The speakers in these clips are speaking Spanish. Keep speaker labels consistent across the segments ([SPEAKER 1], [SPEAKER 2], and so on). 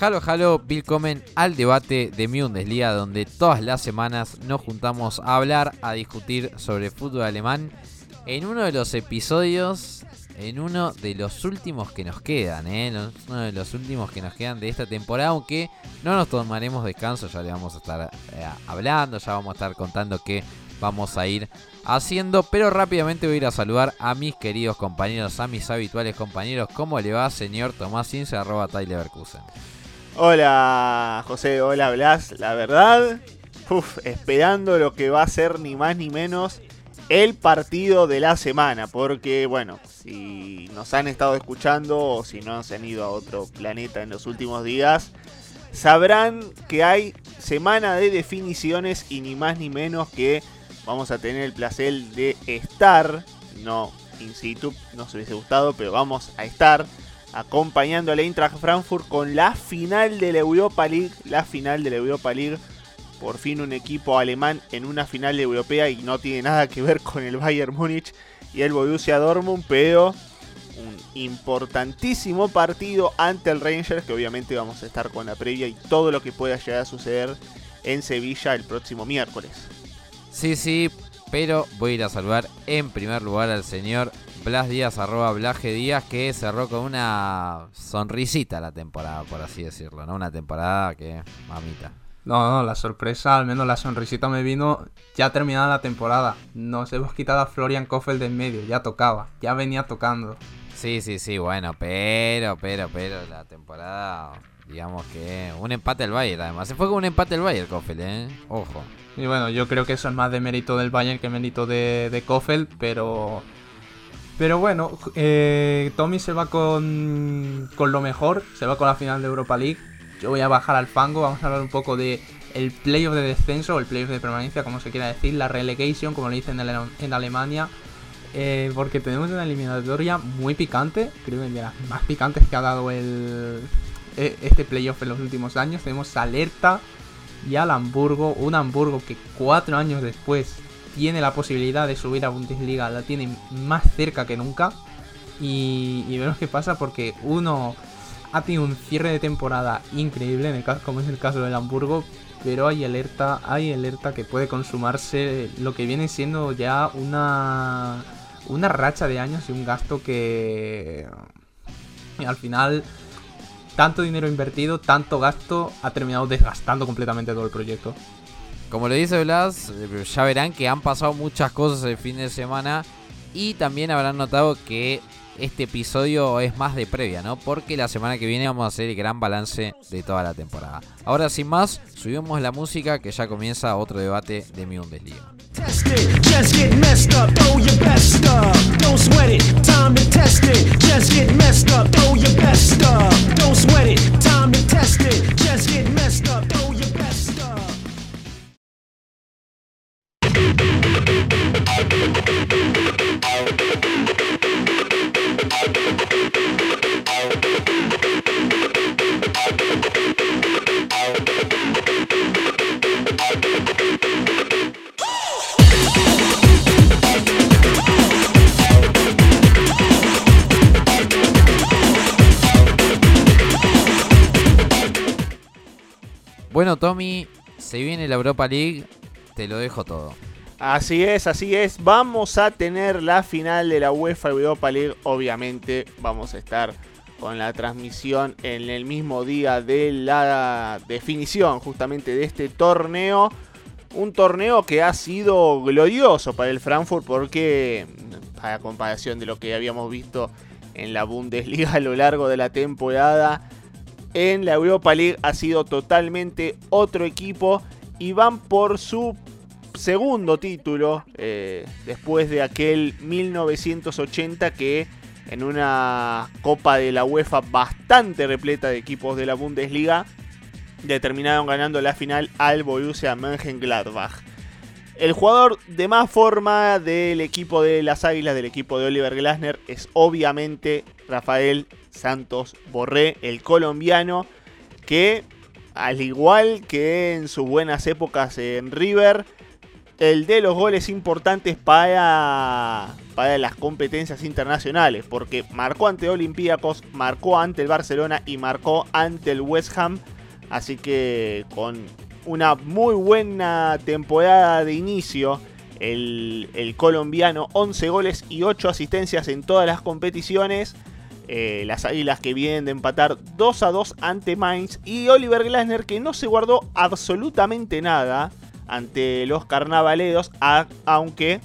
[SPEAKER 1] Halo, halo, willkommen al debate de Bundesliga, donde todas las semanas nos juntamos a hablar, a discutir sobre fútbol alemán. En uno de los episodios, en uno de los últimos que nos quedan, ¿eh? uno de los últimos que nos quedan de esta temporada, aunque no nos tomaremos descanso, ya le vamos a estar eh, hablando, ya vamos a estar contando qué vamos a ir haciendo. Pero rápidamente voy a ir a saludar a mis queridos compañeros, a mis habituales compañeros. ¿Cómo le va, señor Tomás Ince, arroba Tyler
[SPEAKER 2] Hola José, hola Blas, la verdad, esperando lo que va a ser ni más ni menos el partido de la semana, porque bueno, si nos han estado escuchando o si no se han ido a otro planeta en los últimos días, sabrán que hay semana de definiciones y ni más ni menos que vamos a tener el placer de estar, no in situ, nos hubiese gustado, pero vamos a estar acompañando al Eintracht Frankfurt con la final de la Europa League, la final de la Europa League. Por fin un equipo alemán en una final europea y no tiene nada que ver con el Bayern Múnich y el Borussia Dortmund, pero un importantísimo partido ante el Rangers que obviamente vamos a estar con la previa y todo lo que pueda llegar a suceder en Sevilla el próximo miércoles.
[SPEAKER 1] Sí, sí, pero voy a ir a saludar en primer lugar al señor Blas Díaz, arroba Blaje Díaz, que cerró con una sonrisita la temporada, por así decirlo, ¿no? Una temporada que, mamita.
[SPEAKER 3] No, no, la sorpresa, al menos la sonrisita me vino ya terminada la temporada. Nos hemos quitado a Florian Koffel de en medio, ya tocaba, ya venía tocando.
[SPEAKER 1] Sí, sí, sí, bueno, pero, pero, pero, la temporada, digamos que un empate al Bayern, además. Se fue con un empate al Bayern, Koffel, ¿eh? Ojo.
[SPEAKER 3] Y bueno, yo creo que eso es más de mérito del Bayern que mérito de, de Koffel, pero pero bueno, eh, Tommy se va con, con lo mejor, se va con la final de Europa League. Yo voy a bajar al fango, vamos a hablar un poco de playoff de descenso o el playoff de permanencia, como se quiera decir, la relegation, como le dicen en, Alemania. Eh, porque tenemos una eliminatoria muy picante, creo que de las más picantes que ha dado el, e, este playoff en los últimos años. Tenemos Alerta y al Hamburgo, un Hamburgo que cuatro años después tiene la posibilidad de subir a Bundesliga, la tiene más cerca que nunca. Y, y vemos qué pasa porque uno ha tenido un cierre de temporada increíble, en el caso, como es el caso del Hamburgo, pero hay alerta, hay alerta que puede consumarse lo que viene siendo ya una, una racha de años y un gasto que al final tanto dinero invertido, tanto gasto ha terminado desgastando completamente todo el proyecto.
[SPEAKER 1] Como le dice Blas, eh, ya verán que han pasado muchas cosas el fin de semana y también habrán notado que este episodio es más de previa, ¿no? Porque la semana que viene vamos a hacer el gran balance de toda la temporada. Ahora sin más, subimos la música que ya comienza otro debate de mi Bundesliga. Bueno, Tommy, se viene la Europa League, te lo dejo todo.
[SPEAKER 2] Así es, así es. Vamos a tener la final de la UEFA Europa League. Obviamente vamos a estar con la transmisión en el mismo día de la definición justamente de este torneo. Un torneo que ha sido glorioso para el Frankfurt porque, a comparación de lo que habíamos visto en la Bundesliga a lo largo de la temporada, en la Europa League ha sido totalmente otro equipo y van por su segundo título eh, después de aquel 1980 que en una Copa de la UEFA bastante repleta de equipos de la Bundesliga determinaron ganando la final al Borussia Mönchengladbach. El jugador de más forma del equipo de las Águilas, del equipo de Oliver Glasner, es obviamente Rafael Santos Borré, el colombiano, que al igual que en sus buenas épocas en River, el de los goles importantes para, para las competencias internacionales, porque marcó ante Olympiacos, marcó ante el Barcelona y marcó ante el West Ham, así que con una muy buena temporada de inicio. El, colombiano, 11 goles y 8 asistencias en todas las competiciones. Eh, las águilas que vienen de empatar 2 a 2 ante Mainz. Y Oliver Glasner que no se guardó absolutamente nada ante los carnavaleros. aunque,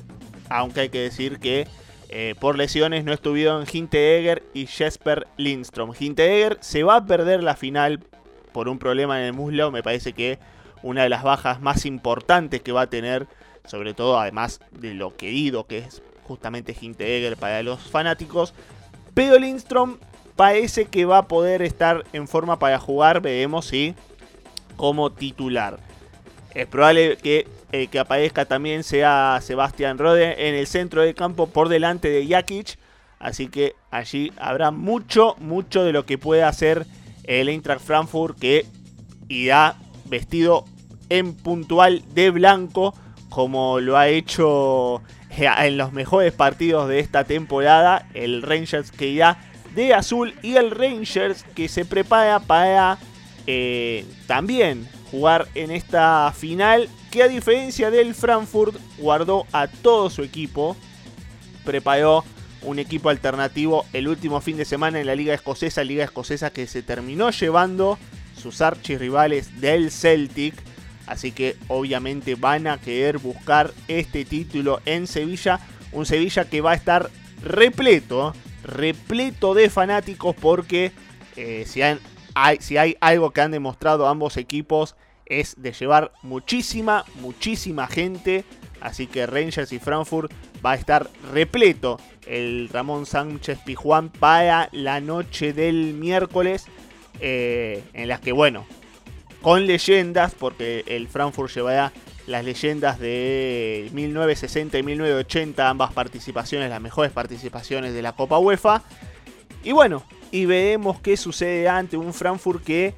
[SPEAKER 2] aunque hay que decir que eh, por lesiones no estuvieron Hinteegger y Jesper Lindstrom. Hinteegger se va a perder la final por un problema en el muslo. Me parece que una de las bajas más importantes que va a tener, sobre todo además de lo querido que es justamente Hinteregger para los fanáticos. Pero Lindstrom parece que va a poder estar en forma para jugar, veremos si como titular. Es probable que el que aparezca también sea Sebastián Rode en el centro del campo por delante de Jakic. Así que allí habrá mucho, mucho de lo que pueda hacer el Eintracht Frankfurt que irá vestido en puntual de blanco, como lo ha hecho eh, en los mejores partidos de esta temporada. El Rangers que irá de azul y el Rangers que se prepara para eh, también jugar en esta final. Que a diferencia del Frankfurt, guardó a todo su equipo. Preparó un equipo alternativo el último fin de semana en la Liga Escocesa. Liga Escocesa que se terminó llevando sus archirrivales del Celtic Así que obviamente van a querer buscar este título en Sevilla. Un Sevilla que va a estar repleto, repleto de fanáticos porque eh, si, si hay algo que han demostrado ambos equipos es de llevar muchísima, muchísima gente. Así que Rangers y Frankfurt va a estar repleto el Ramón Sánchez Pijuán para la noche del miércoles. Eh, en las que, bueno, con leyendas, porque el Frankfurt llevará las leyendas de 1960 y 1980, ambas participaciones, las mejores participaciones de la Copa UEFA. Y bueno, y veremos qué sucede ante un Frankfurt que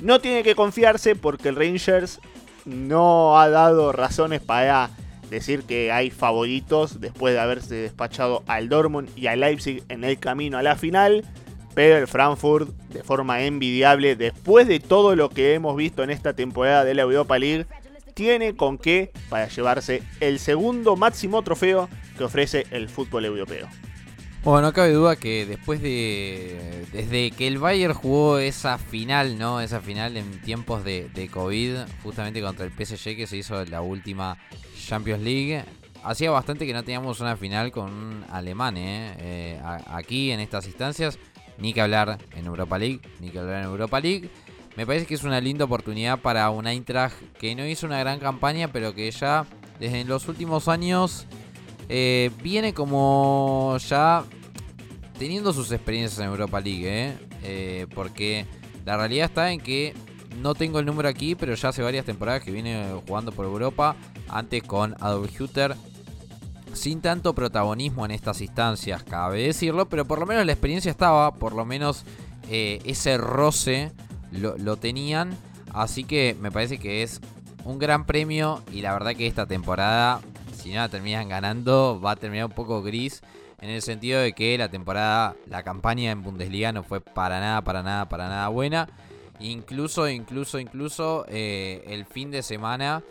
[SPEAKER 2] no tiene que confiarse porque el Rangers no ha dado razones para decir que hay favoritos después de haberse despachado al Dortmund y al Leipzig en el camino a la final. Pero el Frankfurt, de forma envidiable, después de todo lo que hemos visto en esta temporada de la Europa League, tiene con qué para llevarse el segundo máximo trofeo que ofrece el fútbol europeo.
[SPEAKER 1] Bueno, no cabe duda que después de. Desde que el Bayern jugó esa final, ¿no? Esa final en tiempos de, COVID, justamente contra el PSG que se hizo la última Champions League. Hacía bastante que no teníamos una final con un alemán, ¿eh? eh aquí en estas instancias ni que hablar en Europa League, ni que hablar en Europa League. Me parece que es una linda oportunidad para un Eintracht que no hizo una gran campaña, pero que ya desde los últimos años eh, viene como ya teniendo sus experiencias en Europa League, ¿eh? Eh, porque la realidad está en que no tengo el número aquí, pero ya hace varias temporadas que viene jugando por Europa, antes con Adolf Hutter sin tanto protagonismo en estas instancias, cabe decirlo, pero por lo menos la experiencia estaba, por lo menos ese roce lo, tenían, así que me parece que es un gran premio y la verdad que esta temporada, si no la terminan ganando, va a terminar un poco gris. En el sentido de que la temporada, la campaña en Bundesliga no fue para nada, para nada, para nada buena. Incluso, incluso, incluso eh, el fin de semana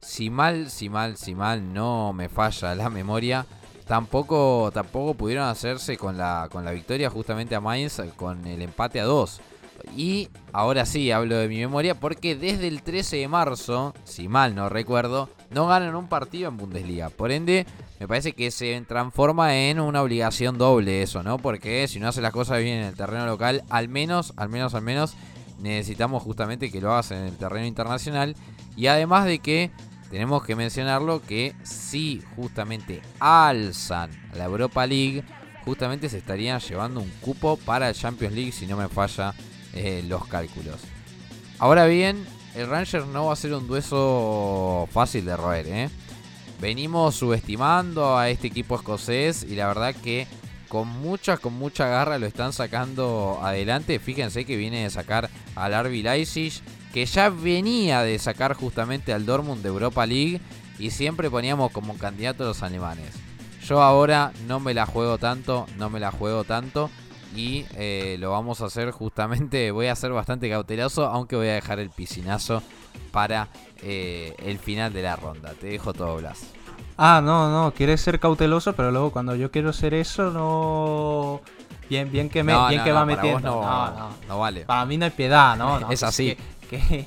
[SPEAKER 1] si mal, si mal, si mal no me falla la memoria, tampoco, tampoco pudieron hacerse con la, con la victoria justamente a Mainz con el empate a 2. Y ahora sí hablo de mi memoria porque desde el 13 de marzo, si mal no recuerdo, no ganan un partido en Bundesliga. Por ende, me parece que se transforma en una obligación doble eso, ¿no? Porque si no hace las cosas bien en el terreno local, al menos, al menos, al menos necesitamos justamente que lo hagas en el terreno internacional. Y además de que tenemos que mencionarlo que si justamente alzan la Europa League, justamente se estarían llevando un cupo para el Champions League si no me falla eh, los cálculos. Ahora bien, el Rangers no va a ser un dueso fácil de roer. ¿eh? Venimos subestimando a este equipo escocés y la verdad que con mucha, con mucha garra lo están sacando adelante. Fíjense que viene de sacar al Arby Leipzig, que ya venía de sacar justamente al Dortmund de Europa League y siempre poníamos como candidato a los alemanes. Yo ahora no me la juego tanto, no me la juego tanto y eh, lo vamos a hacer justamente, voy a ser bastante cauteloso, aunque voy a dejar el piscinazo para eh, el final de la ronda. Te dejo todo, Blas.
[SPEAKER 3] Ah, no, no, quieres ser cauteloso, pero luego cuando yo quiero ser eso, no. Bien, bien que me, bien que va metiendo.
[SPEAKER 1] No, no, no, vale.
[SPEAKER 3] Para mí no hay piedad, ¿no?
[SPEAKER 1] es así.
[SPEAKER 3] Que,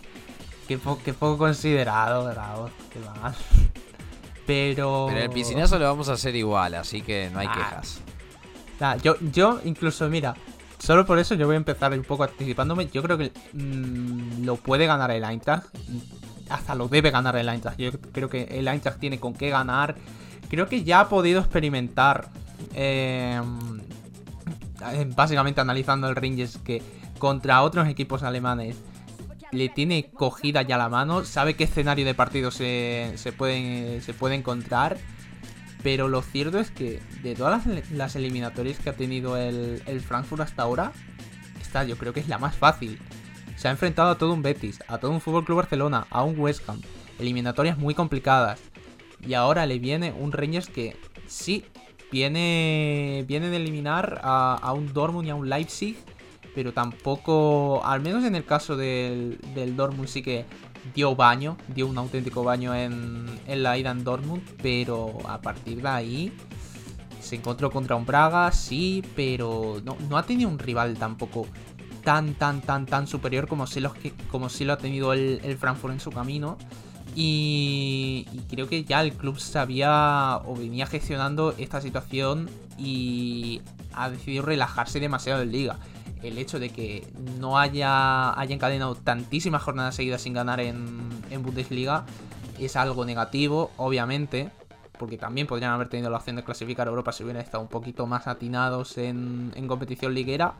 [SPEAKER 3] que, poco considerado, ¿verdad? Qué mal. Pero.
[SPEAKER 1] Pero el piscinazo lo vamos a hacer igual, así que no hay ah. quejas.
[SPEAKER 3] Yo, incluso, mira, solo por eso yo voy a empezar un poco anticipándome. Yo creo que mm, lo puede ganar el Eintracht hasta lo debe ganar el Eintracht. Yo creo que el Eintracht tiene con qué ganar. Creo que ya ha podido experimentar. Em, básicamente analizando el Rangers que contra otros equipos alemanes le tiene cogida ya la mano, sabe qué escenario de partido se, se, se puede encontrar. Pero lo cierto es que de todas las, eliminatorias que ha tenido el, el Frankfurt hasta ahora, esta yo creo que es la más fácil. Se ha enfrentado a todo un Betis, a todo un Fútbol Club Barcelona, a un West Ham. Eliminatorias muy complicadas. Y ahora le viene un Rangers que sí, viene, viene de eliminar a, un Dortmund y a un Leipzig. Pero tampoco, al menos en el caso del, del Dortmund sí que dio baño, dio un auténtico baño en, en la ida en Dortmund. Pero a partir de ahí se encontró contra un Braga, sí, pero no, no ha tenido un rival tampoco tan, tan, tan, tan superior como si, los que, como lo ha tenido el, Frankfurt en su camino. Y, creo que ya el club sabía o venía gestionando esta situación y ha decidido relajarse demasiado en liga. El hecho de que no haya, haya encadenado tantísimas jornadas seguidas sin ganar en, en Bundesliga es algo negativo, obviamente, porque también podrían haber tenido la opción de clasificar a Europa si hubieran estado un poquito más atinados en, en competición liguera.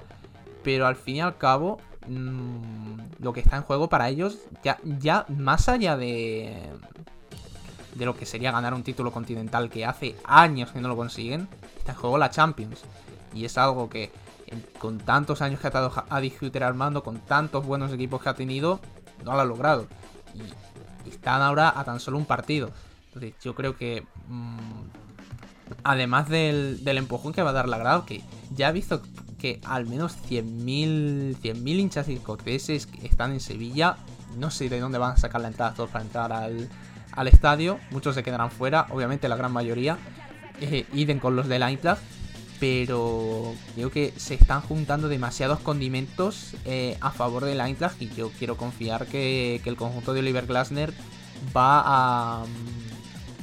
[SPEAKER 3] Pero al fin y al cabo, mm, lo que está en juego para ellos, ya, ya más allá de, de lo que sería ganar un título continental que hace años que no lo consiguen, está en juego la Champions. Y es algo que con tantos años que ha estado a discutir Armando, con tantos buenos equipos que ha tenido, no lo ha logrado. Y están ahora a tan solo un partido. Entonces yo creo que... Mm, además del, del empujón que va a dar la grado, que ya ha visto que al menos 100.000 100 hinchas escoceses están en Sevilla. No sé de dónde van a sacar la entrada todos para entrar al, estadio. Muchos se quedarán fuera, obviamente la gran mayoría. Eh, iden con los del Eintracht. Pero creo que se están juntando demasiados condimentos eh, a favor del Eintracht. Y yo quiero confiar que, el conjunto de Oliver Glasner va a,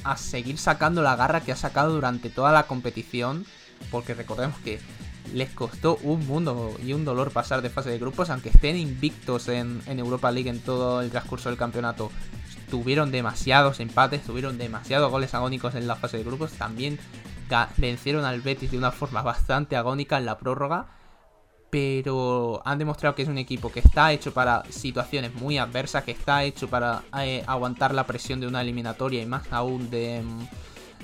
[SPEAKER 3] a seguir sacando la garra que ha sacado durante toda la competición. Porque recordemos que les costó un mundo y un dolor pasar de fase de grupos, aunque estén invictos en, Europa League en todo el transcurso del campeonato. Tuvieron demasiados empates, tuvieron demasiados goles agónicos en la fase de grupos. También vencieron al Betis de una forma bastante agónica en la prórroga. Pero han demostrado que es un equipo que está hecho para situaciones muy adversas, que está hecho para eh, aguantar la presión de una eliminatoria y más aún de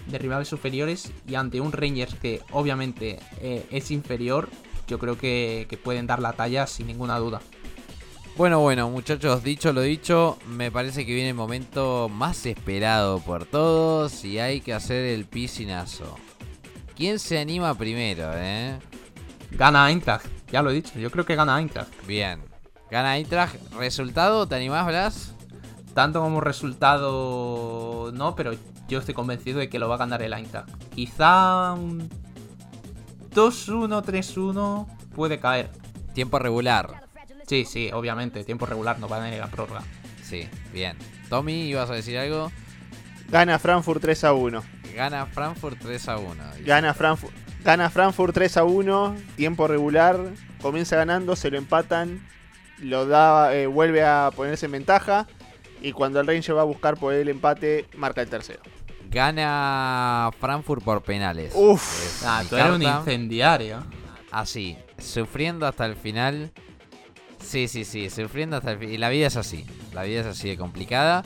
[SPEAKER 3] de rivales superiores y ante un Rangers que obviamente eh, es inferior, yo creo que, pueden dar la talla sin ninguna duda.
[SPEAKER 1] Bueno, bueno, muchachos, dicho lo dicho, me parece que viene el momento más esperado por todos y hay que hacer el piscinazo. ¿Quién se anima primero, eh?
[SPEAKER 3] Gana Eintracht, ya lo he dicho, yo creo que gana Eintracht.
[SPEAKER 1] Bien, gana Eintracht. ¿Resultado? ¿Te animás, Blas?
[SPEAKER 3] Tanto como resultado no, pero yo estoy convencido de que lo va a ganar el Eintracht. Quizá un 2-1, 3-1 puede caer.
[SPEAKER 1] Tiempo regular.
[SPEAKER 3] Sí, sí, obviamente, tiempo regular no va a tener la prórroga.
[SPEAKER 1] Sí, bien. Tommy, ¿ibas a decir algo?
[SPEAKER 2] Gana Frankfurt 3 a 1.
[SPEAKER 1] Gana Frankfurt 3 a 1.
[SPEAKER 2] Gana Frankfurt, gana Frankfurt 3 a 1, tiempo regular, comienza ganando, se lo empatan lo da, eh, vuelve a ponerse en ventaja. Y cuando el Ranger va a buscar por el empate, marca el tercero.
[SPEAKER 1] Gana Frankfurt por penales.
[SPEAKER 2] Uf.
[SPEAKER 3] Ah, tú eres un incendiario.
[SPEAKER 1] Así, sufriendo hasta el final. Sí, sí, sí, sufriendo hasta el final. Y la vida es así, la vida es así de complicada.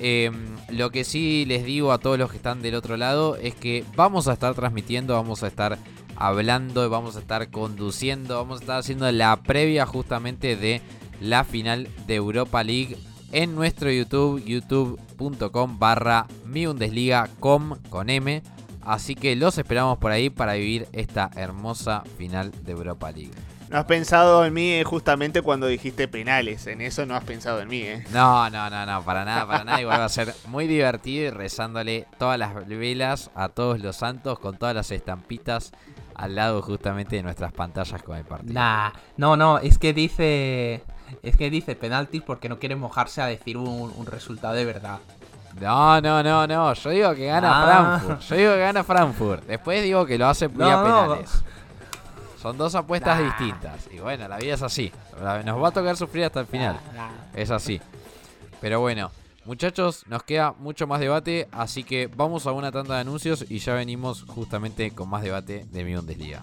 [SPEAKER 1] Eh, lo que sí les digo a todos los que están del otro lado es que vamos a estar transmitiendo, vamos a estar hablando, vamos a estar conduciendo, vamos a estar haciendo la previa justamente de la final de Europa League en nuestro YouTube, youtube.com barra mi Bundesliga com con M. Así que los esperamos por ahí para vivir esta hermosa final de Europa League.
[SPEAKER 2] No has pensado en mí eh, justamente cuando dijiste penales. En eso no has pensado en mí, ¿eh?
[SPEAKER 1] No, no, no, no, para nada, para nada. Igual va a ser muy divertido y rezándole todas las velas a todos los santos con todas las estampitas al lado justamente de nuestras pantallas con el partido.
[SPEAKER 3] Nah, no, no, es que dice. Es que dice penaltis porque no quiere mojarse a decir un, un resultado de verdad.
[SPEAKER 1] No, no, no, no. Yo digo que gana
[SPEAKER 3] Ah.
[SPEAKER 1] Frankfurt. Yo digo que gana Frankfurt. Después digo que lo hace vía
[SPEAKER 3] No, no.
[SPEAKER 1] Son dos apuestas
[SPEAKER 3] Nah.
[SPEAKER 1] distintas. Y bueno, la vida es así. Nos va a tocar sufrir hasta el final. Es así. Pero bueno, muchachos, nos queda mucho más debate. Así que vamos a una tanda de anuncios y ya venimos justamente con más debate de mi Bundesliga.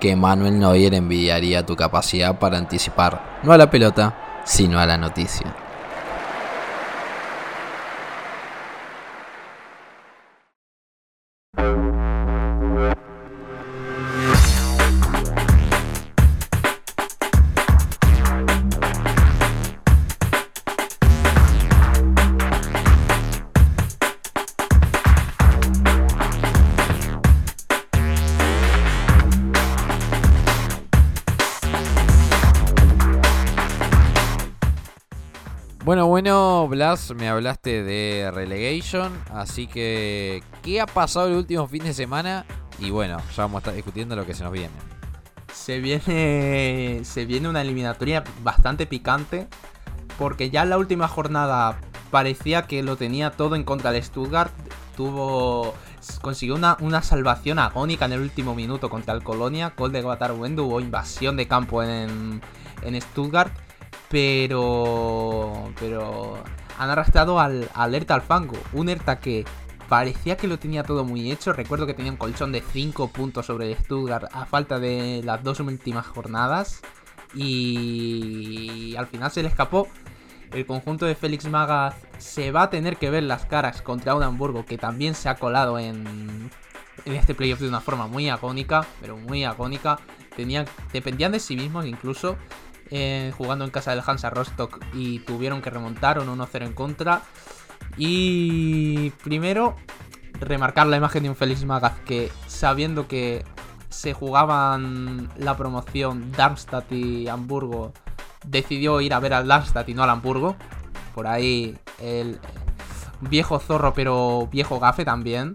[SPEAKER 1] que Manuel Neuer envidiaría tu capacidad para anticipar, no a la pelota, sino a la noticia. Me hablaste de relegation, así que ¿qué ha pasado el último fin de semana? Y bueno, ya vamos a estar discutiendo lo que se nos viene.
[SPEAKER 3] Se viene. Se viene una eliminatoria bastante picante. Porque ya en la última jornada parecía que lo tenía todo en contra de Stuttgart. Tuvo. Consiguió una, una salvación agónica en el último minuto contra el Colonia. Gol de Guatar Wendo. Hubo invasión de campo en, en Stuttgart. Pero. Pero. Han arrastrado al, al Hertha al fango. Un Hertha que parecía que lo tenía todo muy hecho. Recuerdo que tenía un colchón de 5 puntos sobre el Stuttgart a falta de las dos últimas jornadas. Y al final se le escapó. El conjunto de Félix Magath se va a tener que ver las caras contra un Hamburgo que también se ha colado en, en este playoff de una forma muy agónica, pero muy agónica. Dependían de sí mismos incluso, eh, jugando en casa del Hansa Rostock y tuvieron que remontar un 1-0 en contra. Y primero, remarcar la imagen de un Félix Magath que sabiendo que se jugaban la promoción Darmstadt y Hamburgo, decidió ir a ver al Darmstadt y no al Hamburgo. Por ahí el viejo zorro, pero viejo gafe también.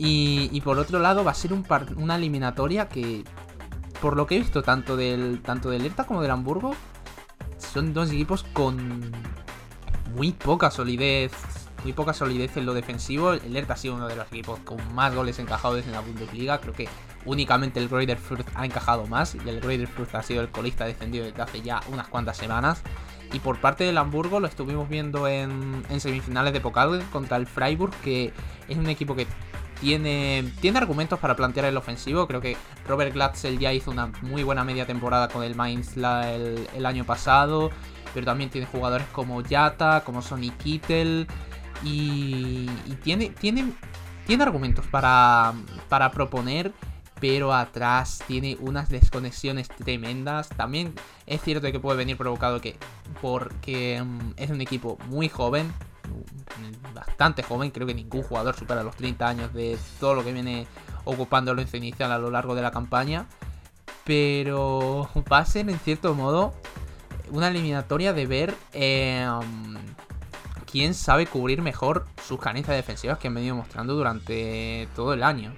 [SPEAKER 3] Y, por otro lado va a ser una eliminatoria que, por lo que he visto tanto del, tanto del como del Hamburgo, son dos equipos con muy poca solidez. Muy poca solidez en lo defensivo. El Hertha ha sido uno de los equipos con más goles encajados en la Bundesliga. Creo que únicamente el Greuther Fürth ha encajado más. Y el Greuther Fürth ha sido el colista defendido desde hace ya unas cuantas semanas. Y por parte del Hamburgo lo estuvimos viendo en, en semifinales de Pokal contra el Freiburg, que es un equipo que tiene, tiene argumentos para plantear el ofensivo. Creo que Robert Glatzel ya hizo una muy buena media temporada con el Mainz la- el, año pasado. Pero también tiene jugadores como Yata, como Sonny Kittel. Y, y tiene, tiene tiene argumentos para, para proponer, pero atrás tiene unas desconexiones tremendas. También es cierto que puede venir provocado que porque mm, es un equipo muy joven, bastante joven, creo que ningún jugador supera los 30 años de todo lo que viene ocupando el inicial a lo largo de la campaña. Pero va a ser en cierto modo una eliminatoria de ver eh, quién sabe cubrir mejor sus carencias defensivas que han venido mostrando durante todo el año.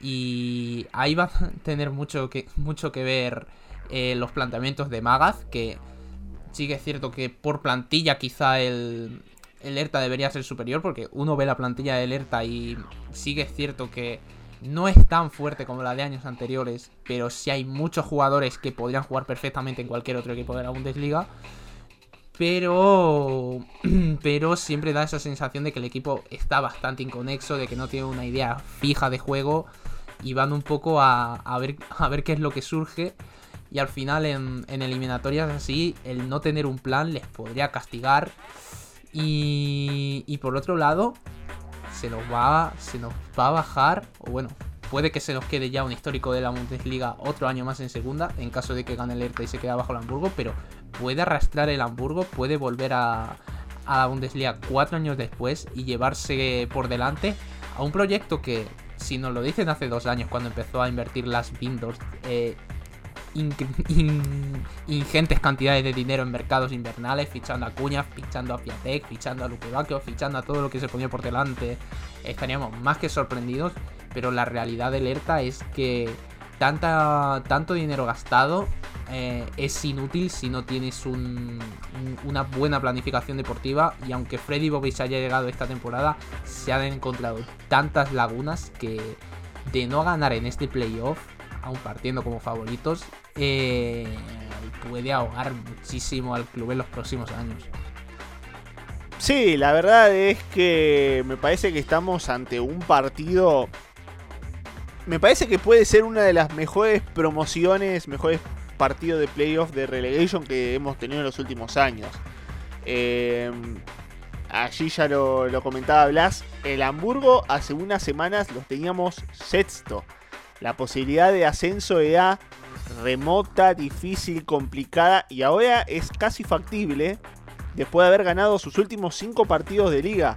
[SPEAKER 3] Y ahí va a tener mucho que, mucho que ver eh, los planteamientos de Magaz, que sí que es cierto que por plantilla quizá el, el ERTA debería ser superior, porque uno ve la plantilla del ERTA y sí es cierto que no es tan fuerte como la de años anteriores, pero sí hay muchos jugadores que podrían jugar perfectamente en cualquier otro equipo de la Bundesliga. Pero, pero siempre da esa sensación de que el equipo está bastante inconexo, de que no tiene una idea fija de juego y van un poco a, ver, a ver qué es lo que surge. Y al final en, en eliminatorias así, el no tener un plan les podría castigar. Y, y por otro lado, se nos va, se nos va a bajar, o bueno, puede que se nos quede ya un histórico de la Bundesliga otro año más en segunda, en caso de que gane el Hertha y se quede bajo el Hamburgo, pero puede arrastrar el Hamburgo, puede volver a, a la Bundesliga cuatro años después y llevarse por delante a un proyecto que, si nos lo dicen hace dos años cuando empezó a invertir las Windows, eh, ingentes cantidades de dinero en mercados invernales, fichando a Cuña, fichando a Piatek, fichando a Luque fichando a todo lo que se ponía por delante. Estaríamos más que sorprendidos, pero la realidad de alerta es que tanta, tanto dinero gastado eh, es inútil si no tienes una buena planificación deportiva y aunque Freddy Bobis haya llegado esta temporada, se han encontrado tantas lagunas que de no ganar en este playoff aún partiendo como favoritos, eh, puede ahogar muchísimo al club en los próximos años.
[SPEAKER 2] Sí, la verdad es que me parece que estamos ante un partido. Me parece que puede ser una de las mejores promociones, mejores partidos de playoff de relegation que hemos tenido en los últimos años. Eh, allí ya lo, lo, comentaba Blas. El Hamburgo hace unas semanas los teníamos sexto. La posibilidad de ascenso era remota, difícil, complicada y ahora es casi factible después de haber ganado sus últimos 5 partidos de liga.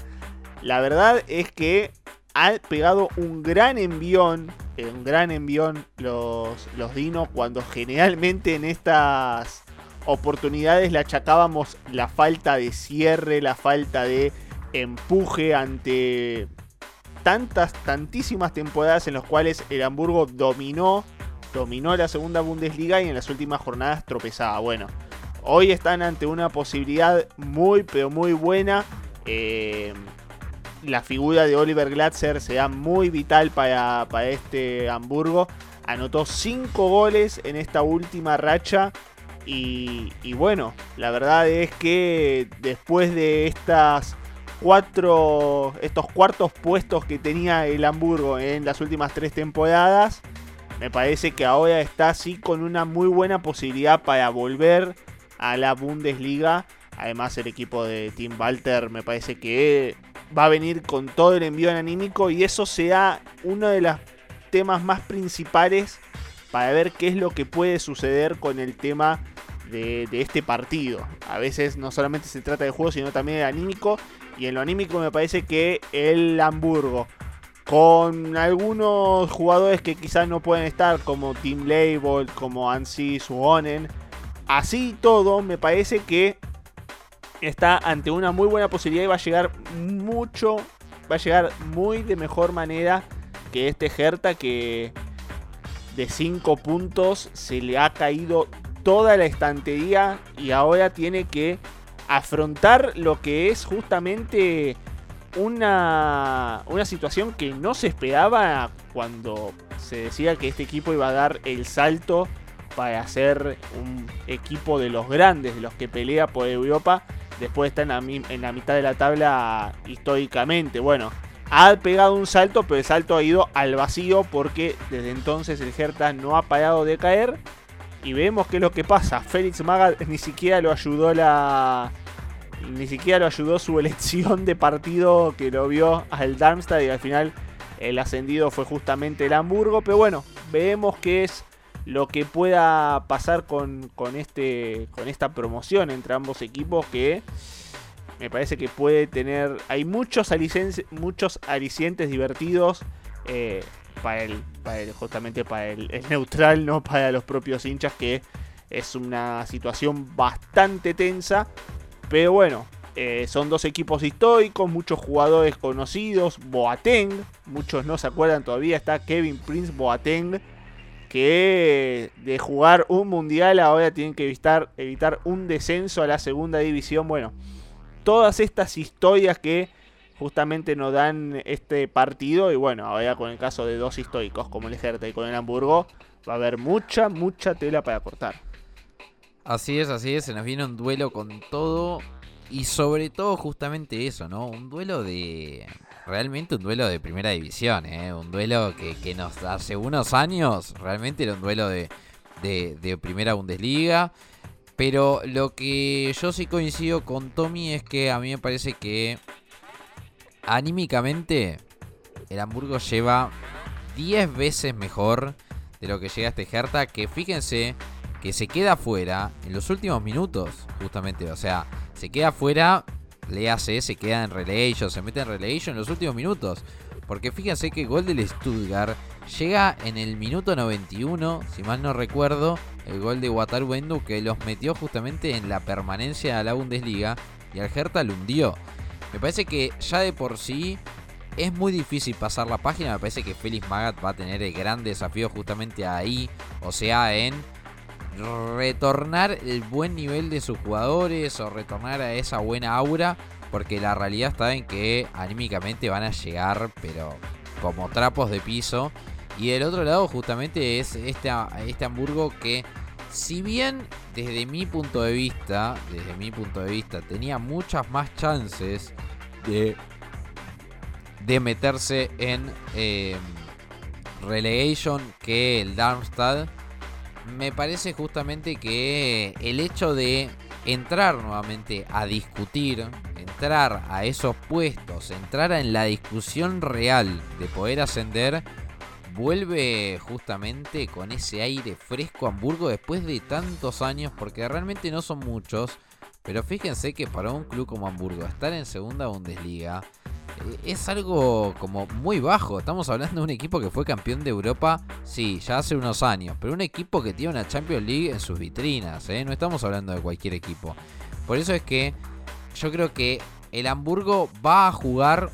[SPEAKER 2] La verdad es que ha pegado un gran envión, eh, un gran envión los, los Dinos cuando generalmente en estas oportunidades le achacábamos la falta de cierre, la falta de empuje ante tantas, tantísimas temporadas en las cuales el Hamburgo dominó, dominó la segunda Bundesliga y en las últimas jornadas tropezaba. Bueno, hoy están ante una posibilidad muy, pero muy buena. Eh, la figura de Oliver Glatzer da muy vital para, para este Hamburgo. Anotó 5 goles en esta última racha. Y, y, bueno, la verdad es que después de estas cuatro, estos cuartos puestos que tenía el Hamburgo en las últimas tres temporadas, me parece que ahora está así con una muy buena posibilidad para volver a la Bundesliga. Además el equipo de Tim Walter me parece que va a venir con todo el envío anímico y eso sea uno de los temas más principales para ver qué es lo que puede suceder con el tema de, de, este partido. A veces no solamente se trata de juego, sino también de anímico. Y en lo anímico me parece que el Hamburgo, con algunos jugadores que quizás no pueden estar, como Team Label, como Ansi Suonen, así todo, me parece que está ante una muy buena posibilidad y va a llegar mucho, va a llegar muy de mejor manera que este Hertha que de 5 puntos se le ha caído toda la estantería y ahora tiene que afrontar lo que es justamente una, una situación que no se esperaba cuando se decía que este equipo iba a dar el salto para ser un equipo de los grandes, de los que pelea por Europa, después está en la, en la mitad de la tabla históricamente. Bueno, ha pegado un salto, pero el salto ha ido al vacío porque desde entonces el Hertha no ha parado de caer y vemos qué es lo que pasa. Félix Maga ni siquiera lo ayudó la. Ni siquiera lo ayudó su elección de partido que lo vio al Darmstadt y al final El ascendido fue justamente el Hamburgo, pero bueno, vemos qué es lo que pueda pasar con, con, este, con esta promoción entre ambos equipos que me parece que puede tener... Hay muchos, muchos alicientes divertidos eh, para, el, para justamente para el, el neutral, no para los propios hinchas que es una situación bastante tensa. Pero bueno, eh, son dos equipos históricos, muchos jugadores conocidos. Boateng, muchos no se acuerdan todavía, está Kevin Prince Boateng. Que de jugar un mundial ahora tienen que evitar, evitar un descenso a la segunda división. Bueno, todas estas historias que justamente nos dan este partido. Y bueno, ahora con el caso de dos históricos como el Hertha y con el Hamburgo, va a haber mucha, mucha tela para cortar.
[SPEAKER 1] Así es, así es, se nos viene un duelo con todo y sobre todo justamente eso, ¿no? Un duelo de... Realmente un duelo de primera división, ¿eh? Un duelo que, que nos hace unos años realmente era un duelo de, de, de primera Bundesliga. Pero lo que yo sí coincido con Tommy es que a mí me parece que anímicamente el Hamburgo lleva 10 veces mejor de lo que llega este Hertha. Que fíjense que se queda fuera en los últimos minutos, justamente. O sea, se queda fuera, le hace, se queda en relegation, se mete en relegation en los últimos minutos. Porque fíjense que el gol del Stuttgart llega en el minuto 91, si mal no recuerdo, el gol de Wataru Endo que los metió justamente en la permanencia a la Bundesliga y al Hertha lo hundió. Me parece que ya de por sí es muy difícil pasar la página. Me parece que Félix Magat va a tener el gran desafío justamente ahí, o sea, en retornar el buen nivel de sus jugadores o retornar a esa buena aura. Porque la realidad está en que anímicamente van a llegar, pero como trapos de piso. Y el otro lado justamente es este, este Hamburgo que, si bien desde mi punto de vista, desde mi punto de vista, tenía muchas más chances de, de meterse en eh, relegation que el Darmstadt me parece justamente que el hecho de entrar nuevamente a discutir, entrar a esos puestos, entrar en la discusión real de poder ascender, vuelve justamente con ese aire fresco a Hamburgo después de tantos años, porque realmente no son muchos, pero fíjense que para un club como Hamburgo estar en segunda Bundesliga eh, es algo como muy bajo. Estamos hablando de un equipo que fue campeón de Europa, sí, ya hace unos años, pero un equipo que tiene una Champions League en sus vitrinas, ¿eh? no estamos hablando de cualquier equipo. Por eso es que yo creo que el Hamburgo va a jugar,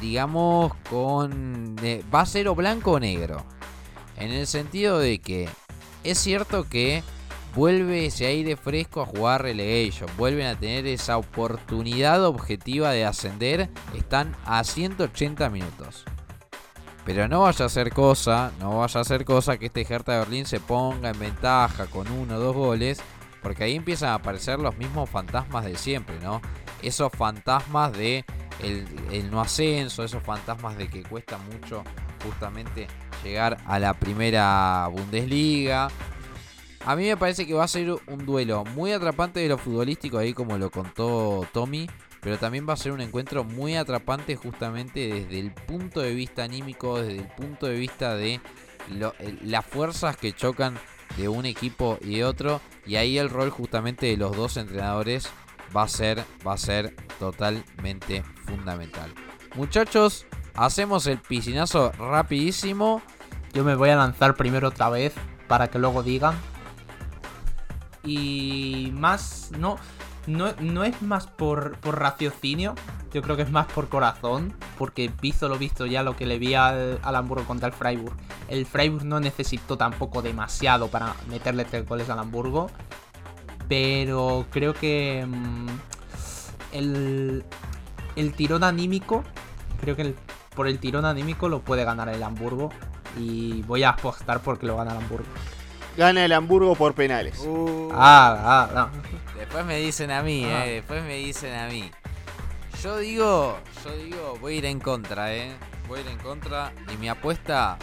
[SPEAKER 1] digamos, con... Va a ser o blanco o negro. En el sentido de que es cierto que vuelve ese aire fresco a jugar relegation, vuelven a tener esa oportunidad objetiva de ascender, están a 180 minutos. Pero no vaya a ser cosa, no vaya a ser cosa que este Hertha de Berlín se ponga en ventaja con uno o dos goles, porque ahí empiezan a aparecer los mismos fantasmas de siempre, ¿no? Esos fantasmas de el, no ascenso, esos fantasmas de que cuesta mucho justamente llegar a la primera Bundesliga, a mí me parece que va a ser un duelo muy atrapante de lo futbolístico, ahí como lo contó Tommy. Pero también va a ser un encuentro muy atrapante justamente desde el punto de vista anímico, desde el punto de vista de las fuerzas que chocan de un equipo y de otro. Y ahí el rol justamente de los dos entrenadores va a ser, va a ser totalmente fundamental. Muchachos, hacemos el piscinazo rapidísimo.
[SPEAKER 3] Yo me voy a lanzar primero otra vez para que luego digan y más, no, no, no es más por, por, raciocinio, yo creo que es más por corazón, porque visto lo visto ya lo que le vi al, al Hamburgo contra el Freiburg, el Freiburg no necesitó tampoco demasiado para meterle tres goles al Hamburgo, pero creo que mmm, el, el tirón anímico, creo que el, por el tirón anímico lo puede ganar el Hamburgo y voy a apostar porque lo gana el Hamburgo
[SPEAKER 2] gana el Hamburgo por penales.
[SPEAKER 1] Uh,
[SPEAKER 3] ah, ah, no.
[SPEAKER 1] Después me dicen a mí, ah. eh, después me dicen a mí. Yo digo, yo digo, voy a ir en contra, eh. Voy a ir en contra y mi apuesta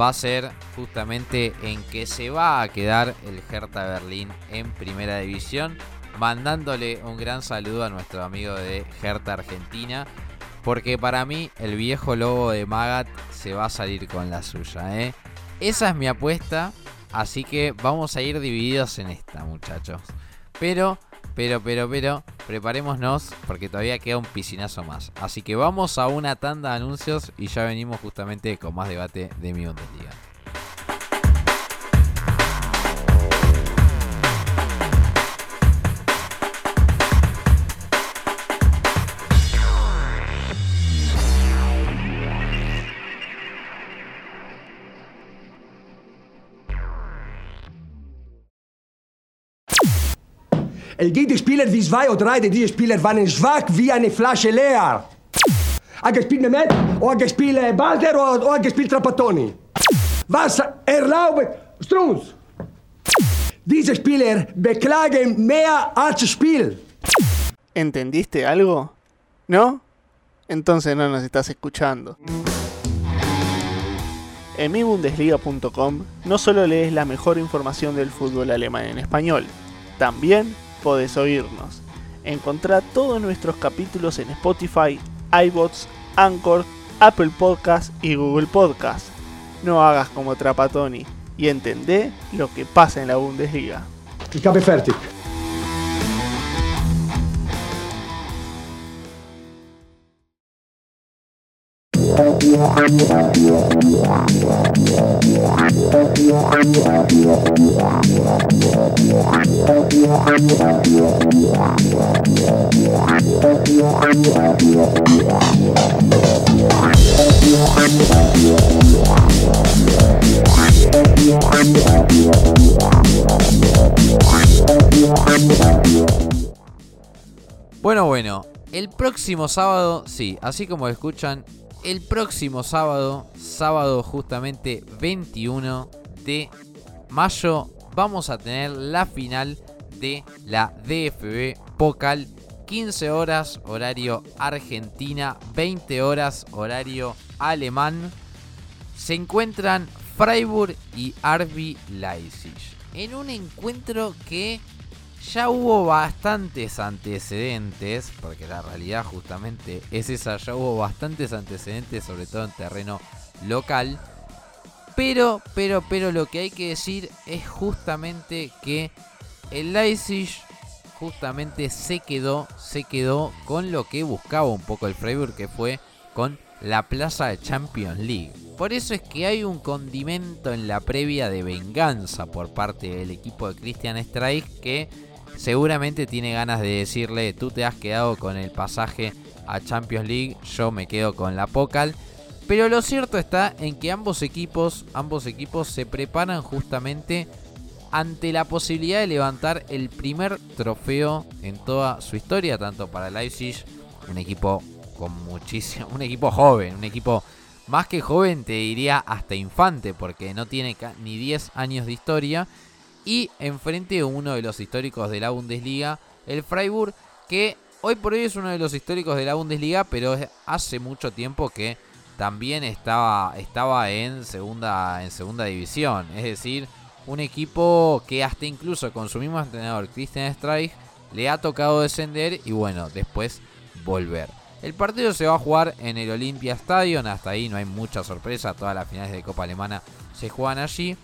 [SPEAKER 1] va a ser justamente en que se va a quedar el Hertha Berlín en primera división, mandándole un gran saludo a nuestro amigo de Hertha Argentina. Porque para mí el viejo lobo de Magat se va a salir con la suya, ¿eh? Esa es mi apuesta, así que vamos a ir divididos en esta, muchachos. Pero, pero, pero, pero, preparémonos porque todavía queda un piscinazo más. Así que vamos a una tanda de anuncios y ya venimos justamente con más debate de mi Bundesliga.
[SPEAKER 4] El Gegenspieler wie zwei oder drei der Spieler waren schwach wie eine Flasche leer. Ha gespielt Mehmet, o ha gespielt eh, Balder, o, ha gespielt Trapattoni. Was erlaubt Strunz? Diese Spieler beklagen mehr als Spiel.
[SPEAKER 2] ¿Entendiste algo? ¿No? Entonces no nos estás escuchando. En mibundesliga.com no solo lees la mejor información del fútbol alemán en español, también podés oírnos. Encontrá todos nuestros capítulos en Spotify, iBots, Anchor, Apple Podcast y Google Podcast. No hagas como Trapatoni y entendé lo que pasa en la Bundesliga.
[SPEAKER 4] Fertig.
[SPEAKER 1] Bueno, bueno, el próximo sábado, sí, así como escuchan, el próximo sábado, sábado justamente 21 de mayo, vamos a tener la final de la DFB Pokal. 15 horas horario Argentina, 20 horas horario alemán. Se encuentran Freiburg y RB Leipzig. En un encuentro que ya hubo bastantes antecedentes, porque la realidad justamente es esa, ya hubo bastantes antecedentes, sobre todo en terreno local. Pero, pero, pero lo que hay que decir es justamente que el Leipzig justamente se quedó, se quedó con lo que buscaba un poco el Freiburg, que fue con la plaza de Champions League. Por eso es que hay un condimento en la previa de venganza por parte del equipo de Christian Streich que seguramente tiene ganas de decirle, tú te has quedado con el pasaje a Champions League, yo me quedo con la Pokal. Pero lo cierto está en que ambos equipos, ambos equipos se preparan justamente ante la posibilidad de levantar el primer trofeo en toda su historia, tanto para Leipzig, un equipo con muchísimo, un equipo joven, un equipo más que joven, te diría hasta infante, porque no tiene ni 10 años de historia, y enfrente uno de los históricos de la Bundesliga, el Freiburg, que hoy por hoy es uno de los históricos de la Bundesliga, pero hace mucho tiempo que también estaba, estaba en, segunda, en segunda división, es decir, un equipo que hasta incluso con su mismo entrenador, Christian Streich, le ha tocado descender y bueno, después volver. El partido se va a jugar en el Olympia Stadium, hasta ahí no hay mucha sorpresa, todas las finales de Copa Alemana se juegan allí.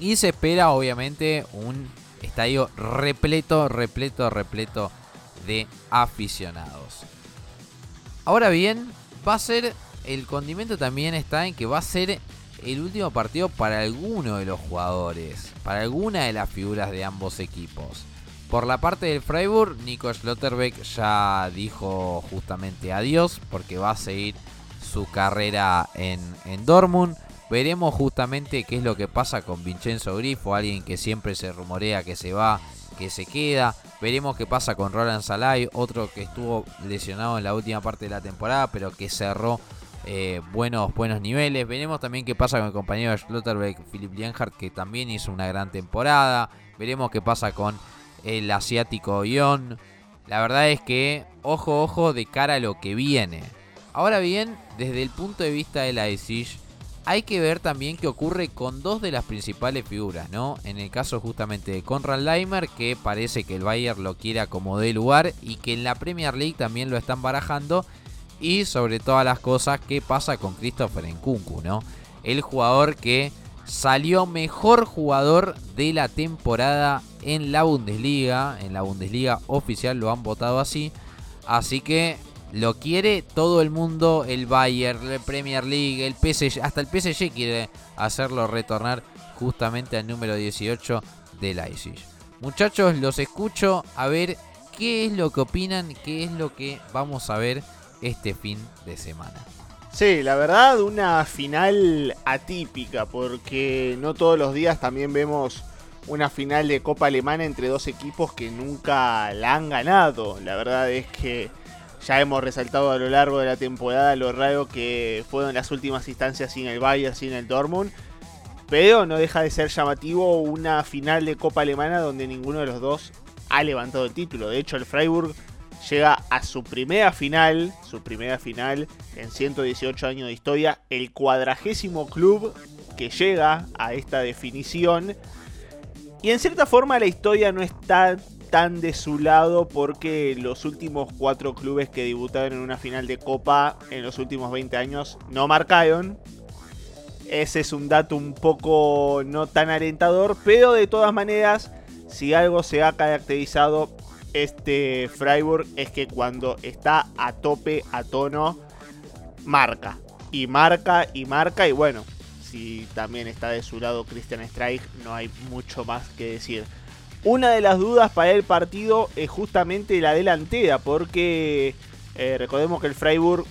[SPEAKER 1] Y se espera obviamente un estadio repleto, repleto, repleto de aficionados. Ahora bien, va a ser, el condimento también está en que va a ser el último partido para alguno de los jugadores, para alguna de las figuras de ambos equipos. Por la parte del Freiburg, Nico Schlotterbeck ya dijo justamente adiós porque va a seguir su carrera en, en Dortmund. Veremos justamente qué es lo que pasa con Vincenzo Grifo, alguien que siempre se rumorea que se va, que se queda. Veremos qué pasa con Roland Salai, otro que estuvo lesionado en la última parte de la temporada, pero que cerró eh, buenos, buenos niveles. Veremos también qué pasa con el compañero Schlotterbeck, Philip Lienhardt, que también hizo una gran temporada. Veremos qué pasa con el asiático Ion. La verdad es que, ojo, ojo, de cara a lo que viene. Ahora bien, desde el punto de vista de la Leipzig, hay que ver también qué ocurre con dos de las principales figuras, ¿no? En el caso justamente de Conrad Leimer, que parece que el Bayern lo quiere como de lugar y que en la Premier League también lo están barajando. y sobre todas las cosas qué pasa con Christopher Nkunku, ¿no? El jugador que salió mejor jugador de la temporada en la Bundesliga, en la Bundesliga oficial lo han votado así, así que lo quiere todo el mundo, el Bayern, el Premier League, el PSG, hasta el PSG quiere hacerlo retornar justamente al número 18 de Leipzig. Muchachos, los escucho a ver qué es lo que opinan, qué es lo que vamos a ver este fin de semana.
[SPEAKER 2] Sí, la verdad, una final atípica, porque no todos los días también vemos una final de Copa Alemana entre dos equipos que nunca la han ganado. La verdad es que ya hemos resaltado a lo largo de la temporada lo raro que fueron las últimas instancias sin el Bayern, sin el Dortmund. Pero no deja de ser llamativo una final de Copa Alemana donde ninguno de los dos ha levantado el título. De hecho, el Freiburg llega a su primera final, su primera final en 118 años de historia, el cuadragésimo club que llega a esta definición. Y en cierta forma la historia no está tan de su lado porque los últimos cuatro clubes que debutaron en una final de Copa en los últimos 20 años no marcaron. Ese es un dato un poco no tan alentador, pero de todas maneras, si algo se ha caracterizado este Freiburg es que cuando está a tope, a tono, marca. Y marca y marca y bueno, si también está de su lado Christian Streich, no hay mucho más que decir. Una de las dudas para el partido es justamente la delantera, porque eh, recordemos que el Freiburg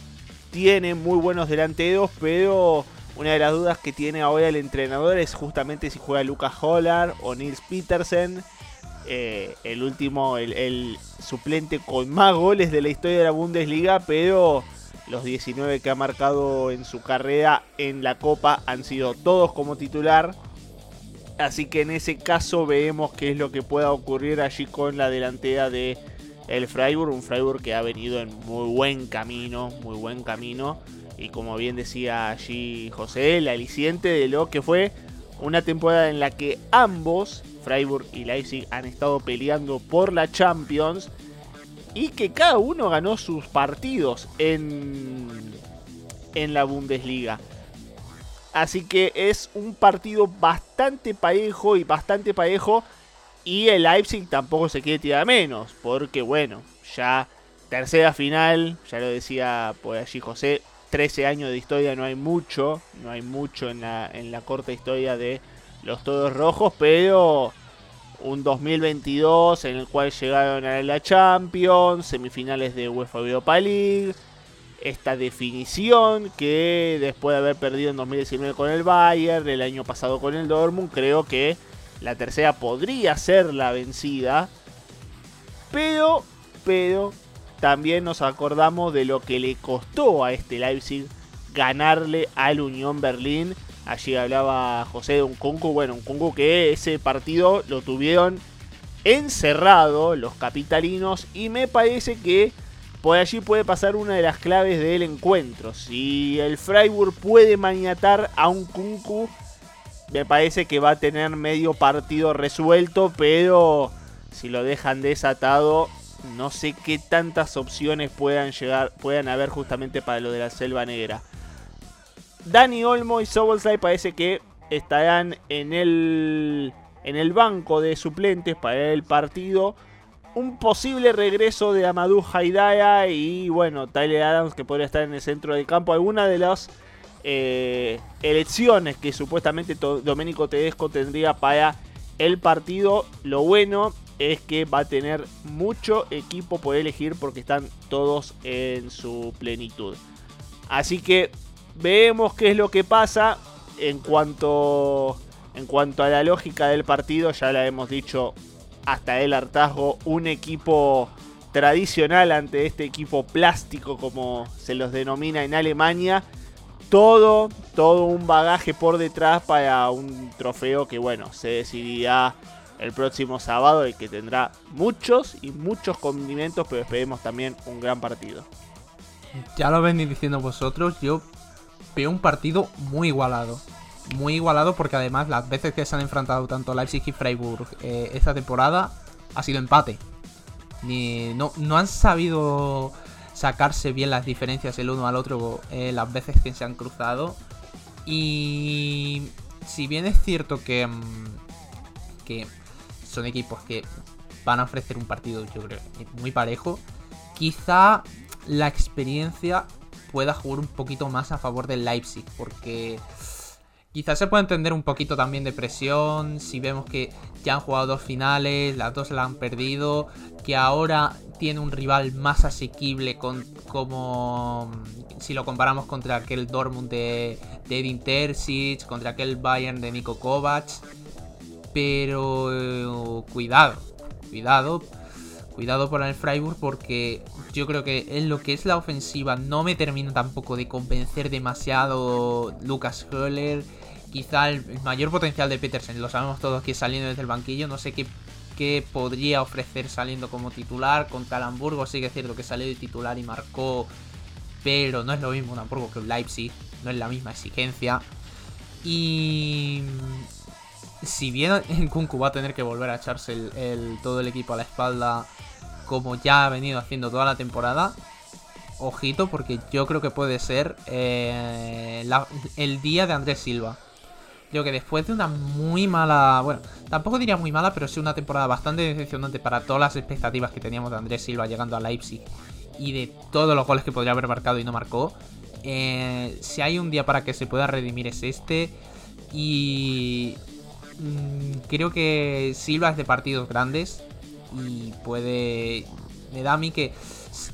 [SPEAKER 2] tiene muy buenos delanteros, pero una de las dudas que tiene ahora el entrenador es justamente si juega Lucas Hollar o Nils Petersen. Eh, el último, el, el, suplente con más goles de la historia de la Bundesliga, pero los 19 que ha marcado en su carrera en la Copa han sido todos como titular. Así que en ese caso vemos qué es lo que pueda ocurrir allí con la delantera de el Freiburg. Un Freiburg que ha venido en muy buen camino, muy buen camino. Y como bien decía allí José, el aliciente de lo que fue una temporada en la que ambos, Freiburg y Leipzig, han estado peleando por la Champions. Y que cada uno ganó sus partidos en, en la Bundesliga. Así que es un partido bastante parejo y bastante parejo. Y el Leipzig tampoco se quiere tirar menos. Porque bueno, ya tercera final, ya lo decía por allí José. 13 años de historia no hay mucho. No hay mucho en la, en la corta historia de los Todos Rojos. Pero un 2022 en el cual llegaron a la Champions. Semifinales de UEFA Europa League esta definición que después de haber perdido en 2019 con el Bayern, el año pasado con el Dortmund, creo que la tercera podría ser la vencida. Pero, pero, también nos acordamos de lo que le costó a este Leipzig ganarle al Unión Berlín. Allí hablaba José de un Kunku, bueno, un Kunku que ese partido lo tuvieron encerrado los capitalinos y me parece que por allí puede pasar una de las claves del encuentro. Si el Freiburg puede maniatar a un Kunku, me parece que va a tener medio partido resuelto, pero si lo dejan desatado, no sé qué tantas opciones puedan llegar, puedan haber justamente para lo de la Selva Negra. Dani Olmo y Sobolsai parece que estarán en el en el banco de suplentes para el partido un posible regreso de Amadou Haidaya y bueno, Tyler Adams que podría estar en el centro del campo. Alguna de las eh, elecciones que supuestamente Domenico Tedesco tendría para el partido. Lo bueno es que va a tener mucho equipo por elegir porque están todos en su plenitud. Así que vemos qué es lo que pasa en cuanto en cuanto a la lógica del partido, ya la hemos dicho hasta el hartazgo, un equipo tradicional ante este equipo plástico como se los denomina en Alemania. Todo, todo un bagaje por detrás para un trofeo que bueno, se decidirá el próximo sábado y que tendrá muchos y muchos condimentos, pero esperemos también un gran partido.
[SPEAKER 3] Ya lo venís diciendo vosotros, yo veo un partido muy igualado muy igualado porque además las veces que se han enfrentado tanto Leipzig y Freiburg eh, esta temporada ha sido empate. Ni, no, no han sabido sacarse bien las diferencias el uno al otro eh, las veces que se han cruzado. Y si bien es cierto que, mm, que son equipos que van a ofrecer un partido, yo creo, muy parejo, quizá la experiencia pueda jugar un poquito más a favor del Leipzig, porque quizás se puede entender un poquito también de presión, si vemos que ya han jugado dos finales, las dos la han perdido, que ahora tiene un rival más asequible como si lo comparamos contra aquel Dortmund de, de Edin Terzic, contra aquel Bayern de Niko Kovac. Pero eh, cuidado, cuidado, cuidado por el Freiburg porque yo creo que en lo que es la ofensiva no me termina tampoco de convencer demasiado Lucas Höller. Quizá el, mayor potencial de Petersen, lo sabemos todos que saliendo desde el banquillo, no sé qué que podría ofrecer saliendo como titular. Contra el Hamburgo sí que es cierto que salió de titular y marcó, pero no es lo mismo un Hamburgo que un Leipzig, no es la misma exigencia. Y si bien en Kunku va a tener que volver a echarse el, todo el equipo a la espalda como ya ha venido haciendo toda la temporada, ojito porque yo creo que puede ser eh, el día de Andrés Silva. Yo que después de una muy mala. Bueno, tampoco diría muy mala, pero sí una temporada bastante decepcionante para todas las expectativas que teníamos de Andrés Silva llegando a Leipzig y de todos los goles que podría haber marcado y no marcó. Eh, si hay un día para que se pueda redimir es este. Y. Mm, creo que Silva es de partidos grandes y puede. Me da a mí que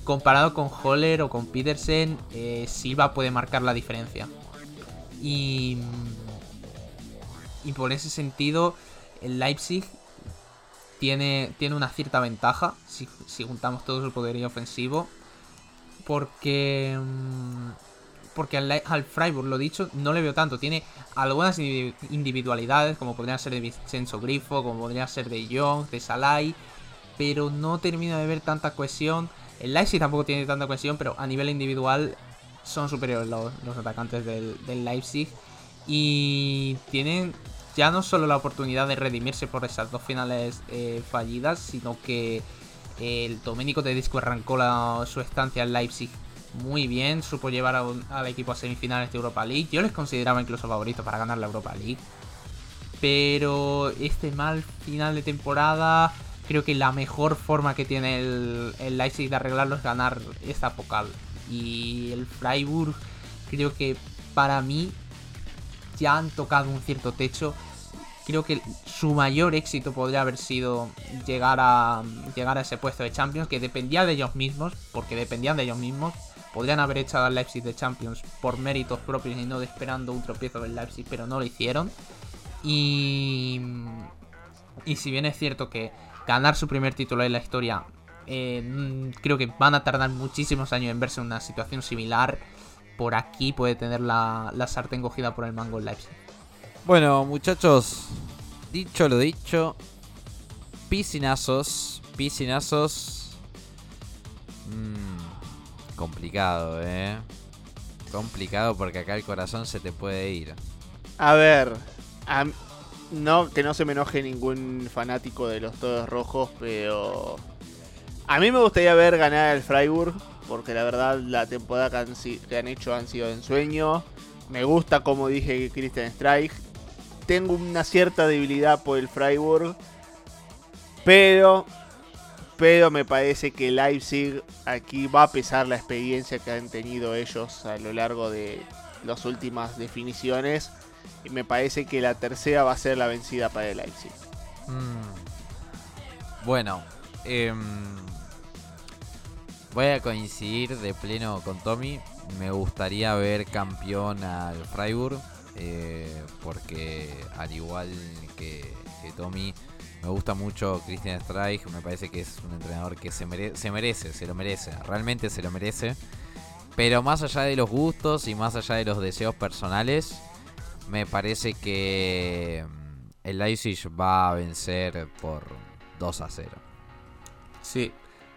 [SPEAKER 3] comparado con Holler o con Petersen, eh, Silva puede marcar la diferencia. Y y por ese sentido, el Leipzig tiene, tiene una cierta ventaja si, juntamos todo su poderío ofensivo. Porque. Mm, porque al, Freiburg, lo dicho, no le veo tanto. Tiene algunas individualidades, como podrían ser de Vincenzo Grifo, como podría ser de Young, de Salai. Pero no termino de ver tanta cohesión. El Leipzig tampoco tiene tanta cohesión, pero a nivel individual son superiores los, atacantes del, del Leipzig. Y tienen ya no solo la oportunidad de redimirse por esas dos finales eh, fallidas, sino que el Domenico Tedesco arrancó su estancia en Leipzig muy bien, supo llevar al equipo a semifinales de Europa League. Yo les consideraba incluso favoritos para ganar la Europa League. Pero este mal final de temporada, creo que la mejor forma que tiene el, el Leipzig de arreglarlo es ganar esta Pokal. Y el Freiburg, creo que para mí ya han tocado un cierto techo. Creo que su mayor éxito podría haber sido llegar a, llegar a ese puesto de Champions, que dependía de ellos mismos, porque dependían de ellos mismos. Podrían haber echado al Leipzig de Champions por méritos propios y no esperando un tropiezo del Leipzig, pero no lo hicieron. Y, y si bien es cierto que ganar su primer título en la historia, eh, creo que van a tardar muchísimos años en verse en una situación similar por aquí puede tener la, sartén cogida por el mango Leipzig.
[SPEAKER 1] Bueno, muchachos, dicho lo dicho, piscinazos, piscinazos. Mmm, complicado, eh. Complicado porque acá el corazón se te puede ir.
[SPEAKER 2] A ver, no que no se me enoje ningún fanático de los todos rojos, pero a mí me gustaría ver ganar el Freiburg porque la verdad la temporada que han, hecho han sido de ensueño. Me gusta como dije Christian Streich. Tengo una cierta debilidad por el Freiburg. Pero, pero me parece que Leipzig aquí va a pesar la experiencia que han tenido ellos a lo largo de las últimas definiciones. Y me parece que la tercera va a ser la vencida para el Leipzig.
[SPEAKER 1] Mm. Bueno, eh, Voy a coincidir de pleno con Tommy. Me gustaría ver campeón al Freiburg. Eh, porque al igual que, Tommy, me gusta mucho Christian Streich. Me parece que es un entrenador que se, se merece, se lo merece. Realmente se lo merece. Pero más allá de los gustos y más allá de los deseos personales, me parece que mm, el Leipzig va a vencer por 2 a 0.
[SPEAKER 3] Sí,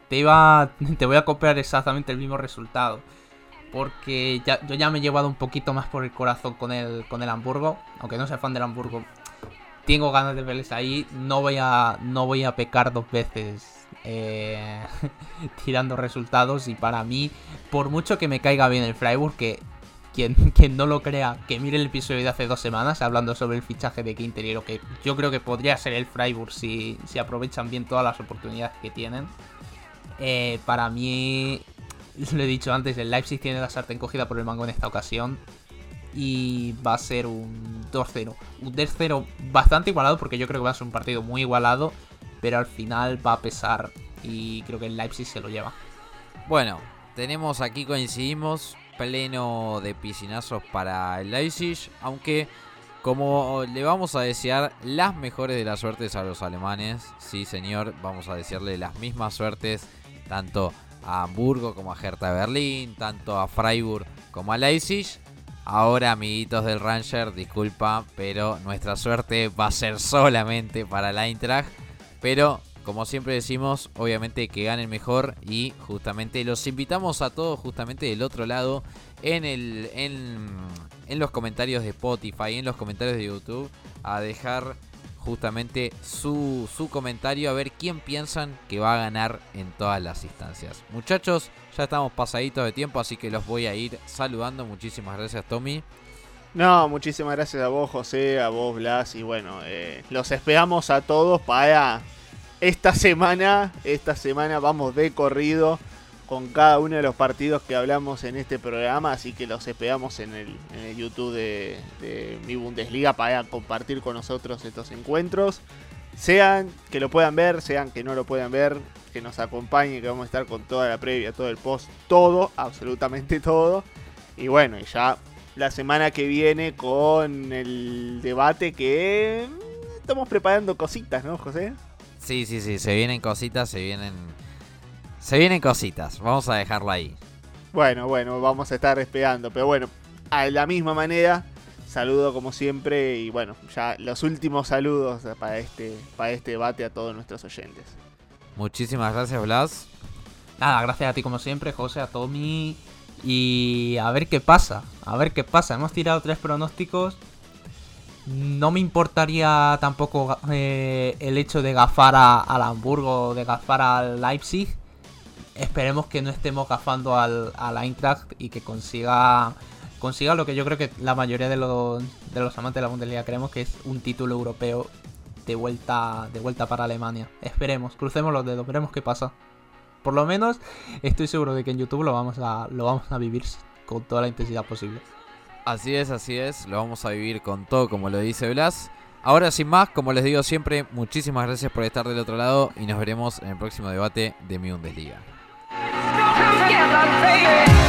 [SPEAKER 3] te iba te voy a copiar exactamente el mismo resultado. Porque ya, yo ya me he llevado un poquito más por el corazón con el, con el Hamburgo. Aunque no sea fan del Hamburgo. Tengo ganas de verles ahí. No voy a, no voy a pecar dos veces eh, tirando resultados y para mí, por mucho que me caiga bien el Freiburg, que quien, quien no lo crea, que mire el episodio de hace dos semanas hablando sobre el fichaje de Quinteriero, que yo creo que podría ser el Freiburg si, si aprovechan bien todas las oportunidades que tienen. Eh, para mí, lo he dicho antes, el Leipzig tiene la sartén cogida por el mango en esta ocasión. Y va a ser un 2-0. Un 3-0 bastante igualado porque yo creo que va a ser un partido muy igualado. Pero al final va a pesar y creo que el Leipzig se lo lleva.
[SPEAKER 1] Bueno, tenemos aquí coincidimos pleno de piscinazos para el Leipzig, aunque como le vamos a desear las mejores de las suertes a los alemanes, sí señor, vamos a desearle las mismas suertes tanto a Hamburgo como a Hertha Berlín, tanto a Freiburg como a Leipzig. Ahora, amiguitos del Ranger, disculpa, pero nuestra suerte va a ser solamente para el Eintracht. Pero, como siempre decimos, obviamente que ganen mejor y justamente los invitamos a todos justamente del otro lado en, el, en, en los comentarios de Spotify, en los comentarios de YouTube, a dejar justamente su, su comentario a ver quién piensan que va a ganar en todas las instancias. Muchachos, ya estamos pasaditos de tiempo, así que los voy a ir saludando. Muchísimas gracias, Tommy.
[SPEAKER 2] No, muchísimas gracias a vos, José, a vos, Blas, y bueno, eh, los esperamos a todos para esta semana. Esta semana vamos de corrido con cada uno de los partidos que hablamos en este programa, así que los esperamos en el, en el YouTube de, de mi Bundesliga para compartir con nosotros estos encuentros. Sean que lo puedan ver, sean que no lo puedan ver, que nos acompañen, que vamos a estar con toda la previa, todo el post, todo, absolutamente todo. Y bueno, y ya la semana que viene con el debate que estamos preparando cositas, ¿no, José?
[SPEAKER 1] Sí, sí, sí, se vienen cositas, se vienen... Se vienen cositas, vamos a dejarlo ahí.
[SPEAKER 2] Bueno, bueno, vamos a estar esperando. Pero bueno, a la misma manera, saludo como siempre y bueno, ya los últimos saludos para este, para este debate a todos nuestros oyentes.
[SPEAKER 1] Muchísimas gracias, Blas.
[SPEAKER 3] Nada, gracias a ti como siempre, José, a Tommy. Y a ver qué pasa, a ver qué pasa. Hemos tirado tres pronósticos. No me importaría tampoco eh, el hecho de gafar a- al Hamburgo, de gafar al Leipzig. Esperemos que no estemos gafando al, al Eintracht y que consiga consiga lo que yo creo que la mayoría de los, de los amantes de la Bundesliga creemos que es un título europeo de vuelta, de vuelta para Alemania. Esperemos, crucemos los dedos, veremos qué pasa. Por lo menos estoy seguro de que en YouTube lo vamos a, lo vamos a vivir con toda la intensidad posible.
[SPEAKER 1] Así es, así es, lo vamos a vivir con todo como lo dice Blas. Ahora sin más, como les digo siempre, muchísimas gracias por estar del otro lado y nos veremos en el próximo debate de mi Bundesliga.
[SPEAKER 5] Together, baby.